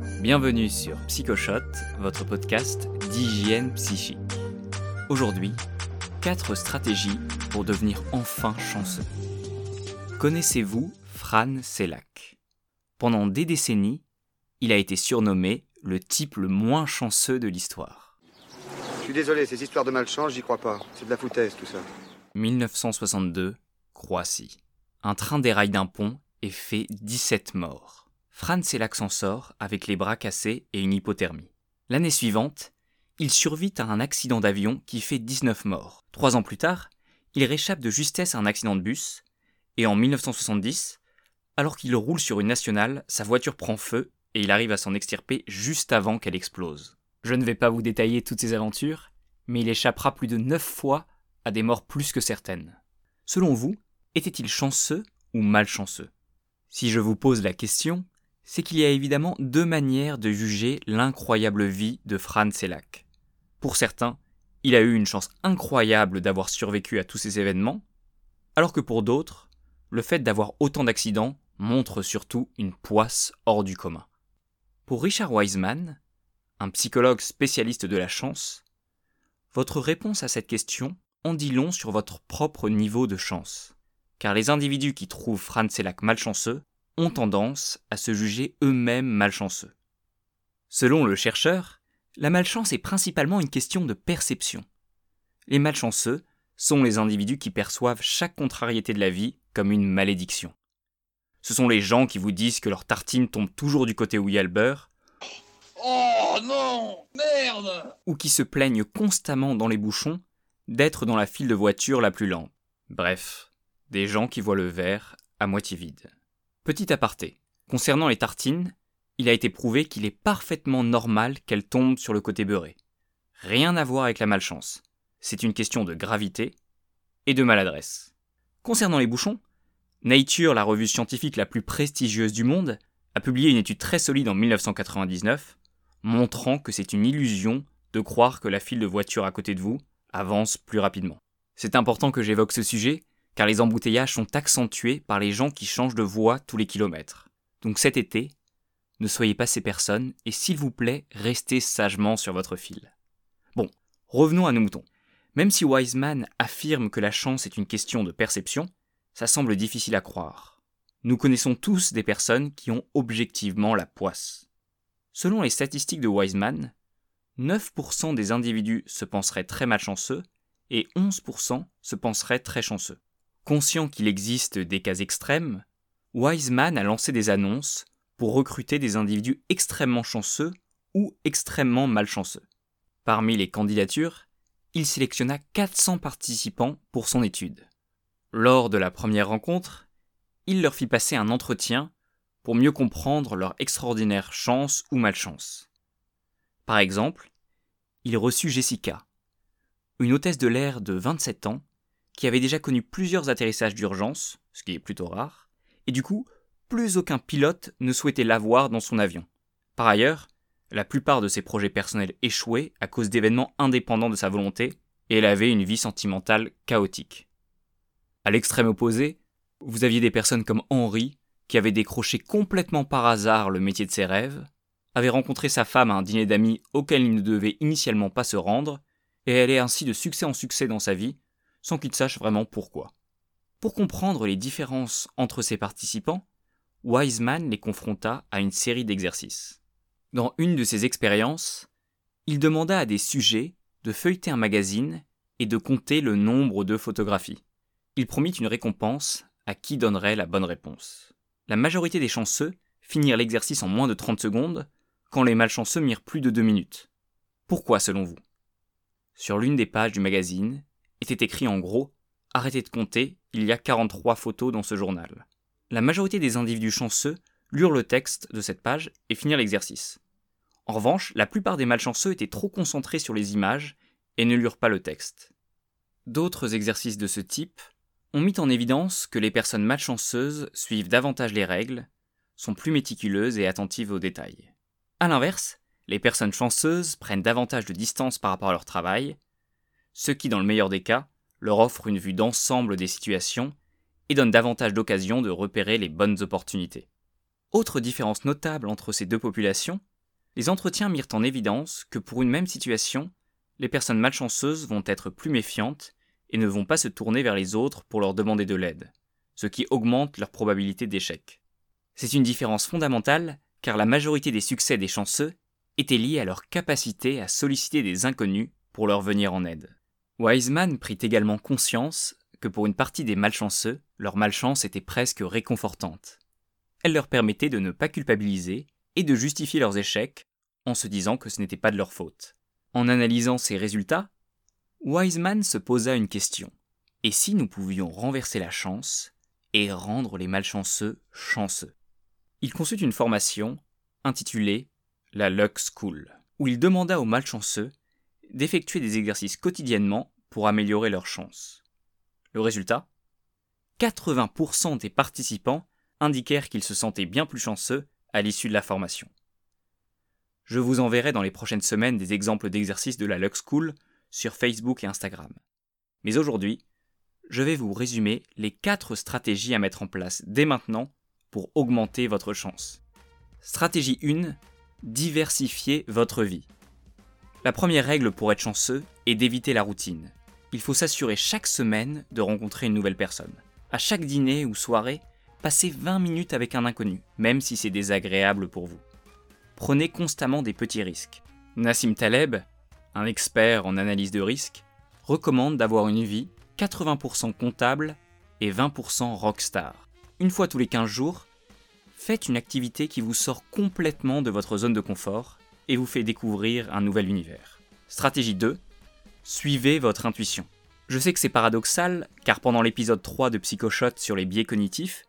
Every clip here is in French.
Bienvenue sur Psychoshot, votre podcast d'hygiène psychique. Aujourd'hui, 4 stratégies pour devenir enfin chanceux. Connaissez-vous Fran Selak? Pendant des décennies, il a été surnommé le type le moins chanceux de l'histoire. Je suis désolé, ces histoires de malchance, j'y crois pas. C'est de la foutaise tout ça. 1962, Croatie. Un train déraille d'un pont et fait 17 morts. Fran Selak s'en sort avec les bras cassés et une hypothermie. L'année suivante, il survit à un accident d'avion qui fait 19 morts. Trois ans plus tard, il réchappe de justesse à un accident de bus, et en 1970, alors qu'il roule sur une nationale, sa voiture prend feu et il arrive à s'en extirper juste avant qu'elle explose. Je ne vais pas vous détailler toutes ces aventures, mais il échappera plus de 9 fois à des morts plus que certaines. Selon vous, était-il chanceux ou malchanceux? Si je vous pose la question, c'est qu'il y a évidemment deux manières de juger l'incroyable vie de Fran Selak. Pour certains, il a eu une chance incroyable d'avoir survécu à tous ces événements, alors que pour d'autres, le fait d'avoir autant d'accidents montre surtout une poisse hors du commun. Pour Richard Wiseman, un psychologue spécialiste de la chance, votre réponse à cette question en dit long sur votre propre niveau de chance, car les individus qui trouvent Fran Selak malchanceux ont tendance à se juger eux-mêmes malchanceux. Selon le chercheur, la malchance est principalement une question de perception. Les malchanceux sont les individus qui perçoivent chaque contrariété de la vie comme une malédiction. Ce sont les gens qui vous disent que leur tartine tombe toujours du côté où il y a le beurre. Oh non Merde Ou qui se plaignent constamment dans les bouchons d'être dans la file de voiture la plus lente. Bref, des gens qui voient le verre à moitié vide. Petit aparté. Concernant les tartines, il a été prouvé qu'il est parfaitement normal qu'elles tombent sur le côté beurré. Rien à voir avec la malchance. C'est une question de gravité et de maladresse. Concernant les bouchons, Nature, la revue scientifique la plus prestigieuse du monde, a publié une étude très solide en 1999 montrant que c'est une illusion de croire que la file de voiture à côté de vous avance plus rapidement. C'est important que j'évoque ce sujet car les embouteillages sont accentués par les gens qui changent de voie tous les kilomètres. Donc cet été, ne soyez pas ces personnes et s'il vous plaît, restez sagement sur votre fil. Bon, revenons à nos moutons. Même si Wiseman affirme que la chance est une question de perception, ça semble difficile à croire. Nous connaissons tous des personnes qui ont objectivement la poisse. Selon les statistiques de Wiseman, 9% des individus se penseraient très malchanceux et 11% se penseraient très chanceux. Conscient qu'il existe des cas extrêmes, Wiseman a lancé des annonces pour recruter des individus extrêmement chanceux ou extrêmement malchanceux. Parmi les candidatures, il sélectionna 400 participants pour son étude. Lors de la première rencontre, il leur fit passer un entretien pour mieux comprendre leur extraordinaire chance ou malchance. Par exemple, il reçut Jessica, une hôtesse de l'air de 27 ans qui avait déjà connu plusieurs atterrissages d'urgence, ce qui est plutôt rare, et du coup, plus aucun pilote ne souhaitait l'avoir dans son avion. Par ailleurs, la plupart de ses projets personnels échouaient à cause d'événements indépendants de sa volonté, et elle avait une vie sentimentale chaotique. À l'extrême opposé, vous aviez des personnes comme Henri, qui avait décroché complètement par hasard le métier de ses rêves, avait rencontré sa femme à un dîner d'amis auquel il ne devait initialement pas se rendre, et allait ainsi de succès en succès dans sa vie, sans qu'il sache vraiment pourquoi. Pour comprendre les différences entre ces participants, Wiseman les confronta à une série d'exercices. Dans une de ses expériences, il demanda à des sujets de feuilleter un magazine et de compter le nombre de photographies. Il promit une récompense à qui donnerait la bonne réponse. La majorité des chanceux finirent l'exercice en moins de 30 secondes, quand les malchanceux mirent plus de 2 minutes. Pourquoi selon vous? Sur l'une des pages du magazine, était écrit en gros Arrêtez de compter, il y a 43 photos dans ce journal. La majorité des individus chanceux lurent le texte de cette page et finirent l'exercice. En revanche, la plupart des malchanceux étaient trop concentrés sur les images et ne lurent pas le texte. D'autres exercices de ce type ont mis en évidence que les personnes malchanceuses suivent davantage les règles, sont plus méticuleuses et attentives aux détails. A l'inverse, les personnes chanceuses prennent davantage de distance par rapport à leur travail, ce qui, dans le meilleur des cas, leur offre une vue d'ensemble des situations et donne davantage d'occasions de repérer les bonnes opportunités. Autre différence notable entre ces deux populations, Les entretiens mirent en évidence que pour une même situation, les personnes malchanceuses vont être plus méfiantes et ne vont pas se tourner vers les autres pour leur demander de l'aide, ce qui augmente leur probabilité d'échec. C'est une différence fondamentale car la majorité des succès des chanceux étaient liés à leur capacité à solliciter des inconnus pour leur venir en aide. Wiseman prit également conscience que pour une partie des malchanceux, leur malchance était presque réconfortante. Elle leur permettait de ne pas culpabiliser et de justifier leurs échecs en se disant que ce n'était pas de leur faute. En analysant ces résultats, Wiseman se posa une question. Et si nous pouvions renverser la chance et rendre les malchanceux chanceux? Il conçut une formation intitulée la Luck School, où il demanda aux malchanceux d'effectuer des exercices quotidiennement pour améliorer leurs chances. Le résultat 80% des participants indiquèrent qu'ils se sentaient bien plus chanceux à l'issue de la formation. Je vous enverrai dans les prochaines semaines des exemples d'exercices de la Lux School sur Facebook et Instagram. Mais aujourd'hui, je vais vous résumer les 4 stratégies à mettre en place dès maintenant pour augmenter votre chance. Stratégie 1. Diversifier votre vie. La première règle pour être chanceux est d'éviter la routine. Il faut s'assurer chaque semaine de rencontrer une nouvelle personne. À chaque dîner ou soirée, passez 20 minutes avec un inconnu, même si c'est désagréable pour vous. Prenez constamment des petits risques. Nassim Taleb, un expert en analyse de risque, recommande d'avoir une vie 80% comptable et 20% rockstar. Une fois tous les 15 jours, faites une activité qui vous sort complètement de votre zone de confort et vous fait découvrir un nouvel univers. Stratégie 2. Suivez votre intuition. Je sais que c'est paradoxal, car pendant l'épisode 3 de Psychoshot sur les biais cognitifs,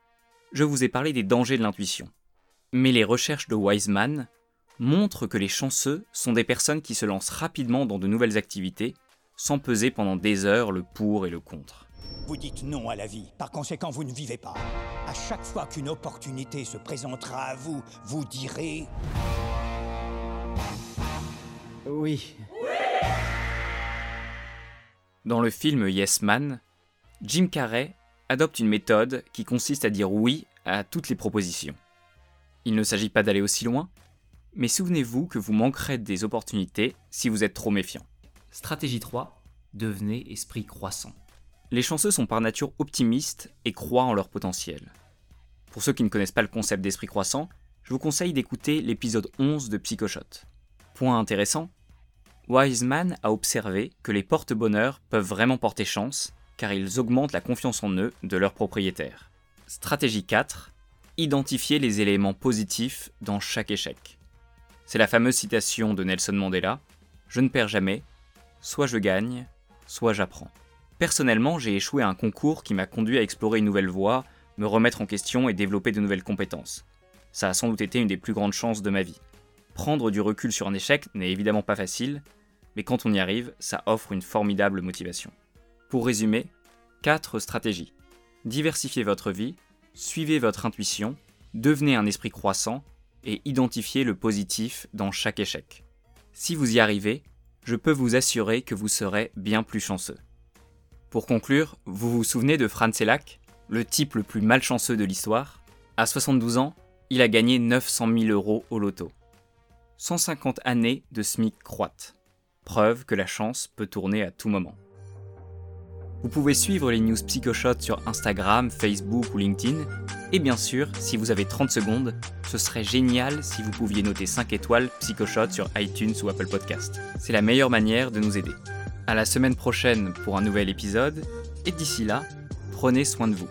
je vous ai parlé des dangers de l'intuition. Mais les recherches de Wiseman montrent que les chanceux sont des personnes qui se lancent rapidement dans de nouvelles activités, sans peser pendant des heures le pour et le contre. Vous dites non à la vie, par conséquent vous ne vivez pas. À chaque fois qu'une opportunité se présentera à vous, vous direz... Oui. Dans le film Yes Man, Jim Carrey adopte une méthode qui consiste à dire oui à toutes les propositions. Il ne s'agit pas d'aller aussi loin, mais souvenez-vous que vous manquerez des opportunités si vous êtes trop méfiant. Stratégie 3. Devenez esprit croissant. Les chanceux sont par nature optimistes et croient en leur potentiel. Pour ceux qui ne connaissent pas le concept d'esprit croissant, je vous conseille d'écouter l'épisode 11 de Psychoshot. Point intéressant, Wiseman a observé que les porte-bonheur peuvent vraiment porter chance car ils augmentent la confiance en eux de leurs propriétaires. Stratégie 4. Identifier les éléments positifs dans chaque échec. C'est la fameuse citation de Nelson Mandela Je ne perds jamais, soit je gagne, soit j'apprends. Personnellement, j'ai échoué à un concours qui m'a conduit à explorer une nouvelle voie, me remettre en question et développer de nouvelles compétences. Ça a sans doute été une des plus grandes chances de ma vie. Prendre du recul sur un échec n'est évidemment pas facile, mais quand on y arrive, ça offre une formidable motivation. Pour résumer, 4 stratégies. Diversifiez votre vie, suivez votre intuition, devenez un esprit croissant et identifiez le positif dans chaque échec. Si vous y arrivez, je peux vous assurer que vous serez bien plus chanceux. Pour conclure, vous vous souvenez de Franz Elak, le type le plus malchanceux de l'histoire? À 72 ans, il a gagné 900 000 euros au loto. 150 années de SMIC croate. Preuve que la chance peut tourner à tout moment. Vous pouvez suivre les news Psychoshot sur Instagram, Facebook ou LinkedIn. Et bien sûr, si vous avez 30 secondes, ce serait génial si vous pouviez noter 5 étoiles Psychoshot sur iTunes ou Apple Podcast. C'est la meilleure manière de nous aider. À la semaine prochaine pour un nouvel épisode, et d'ici là, prenez soin de vous.